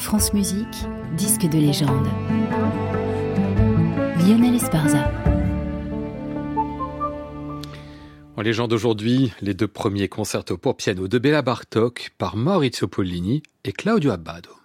France Musique, disque de légende. Lionel Esparza. En légende aujourd'hui, les deux premiers concertos pour piano de Béla Bartok par Maurizio Pollini et Claudio Abbado.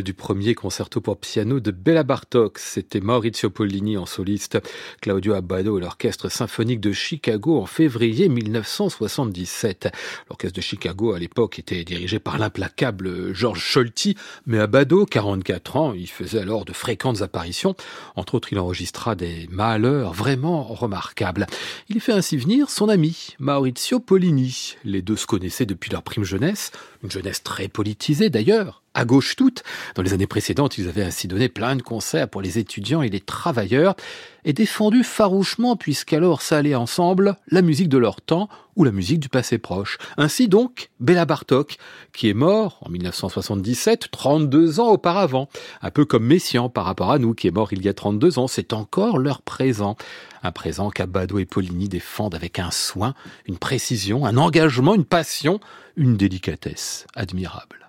Du premier concerto pour piano de Bella Bartok, c'était Maurizio Pollini en soliste, Claudio Abbado et l'Orchestre symphonique de Chicago en février 1977. L'Orchestre de Chicago à l'époque était dirigé par l'implacable George Scholti, mais Abbado, 44 ans, il faisait alors de fréquentes apparitions. Entre autres, il enregistra des malheurs vraiment remarquables. Il fait ainsi venir son ami, Maurizio Pollini. Les deux se connaissaient depuis leur prime jeunesse, une jeunesse très politisée d'ailleurs à gauche toute. Dans les années précédentes, ils avaient ainsi donné plein de concerts pour les étudiants et les travailleurs et défendu farouchement, puisqu'alors ça allait ensemble, la musique de leur temps ou la musique du passé proche. Ainsi donc, Béla Bartok, qui est mort en 1977, 32 ans auparavant. Un peu comme Messiaen par rapport à nous, qui est mort il y a 32 ans, c'est encore leur présent. Un présent qu'Abado et Poligny défendent avec un soin, une précision, un engagement, une passion, une délicatesse admirable.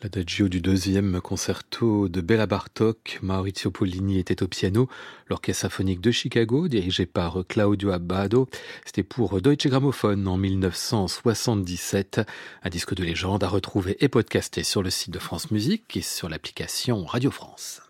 L'adagio du deuxième concerto de Bella Bartok, Maurizio Pollini était au piano, l'orchestre symphonique de Chicago, dirigé par Claudio Abbado. C'était pour Deutsche Grammophon en 1977. Un disque de légende à retrouver et podcasté sur le site de France Musique et sur l'application Radio France.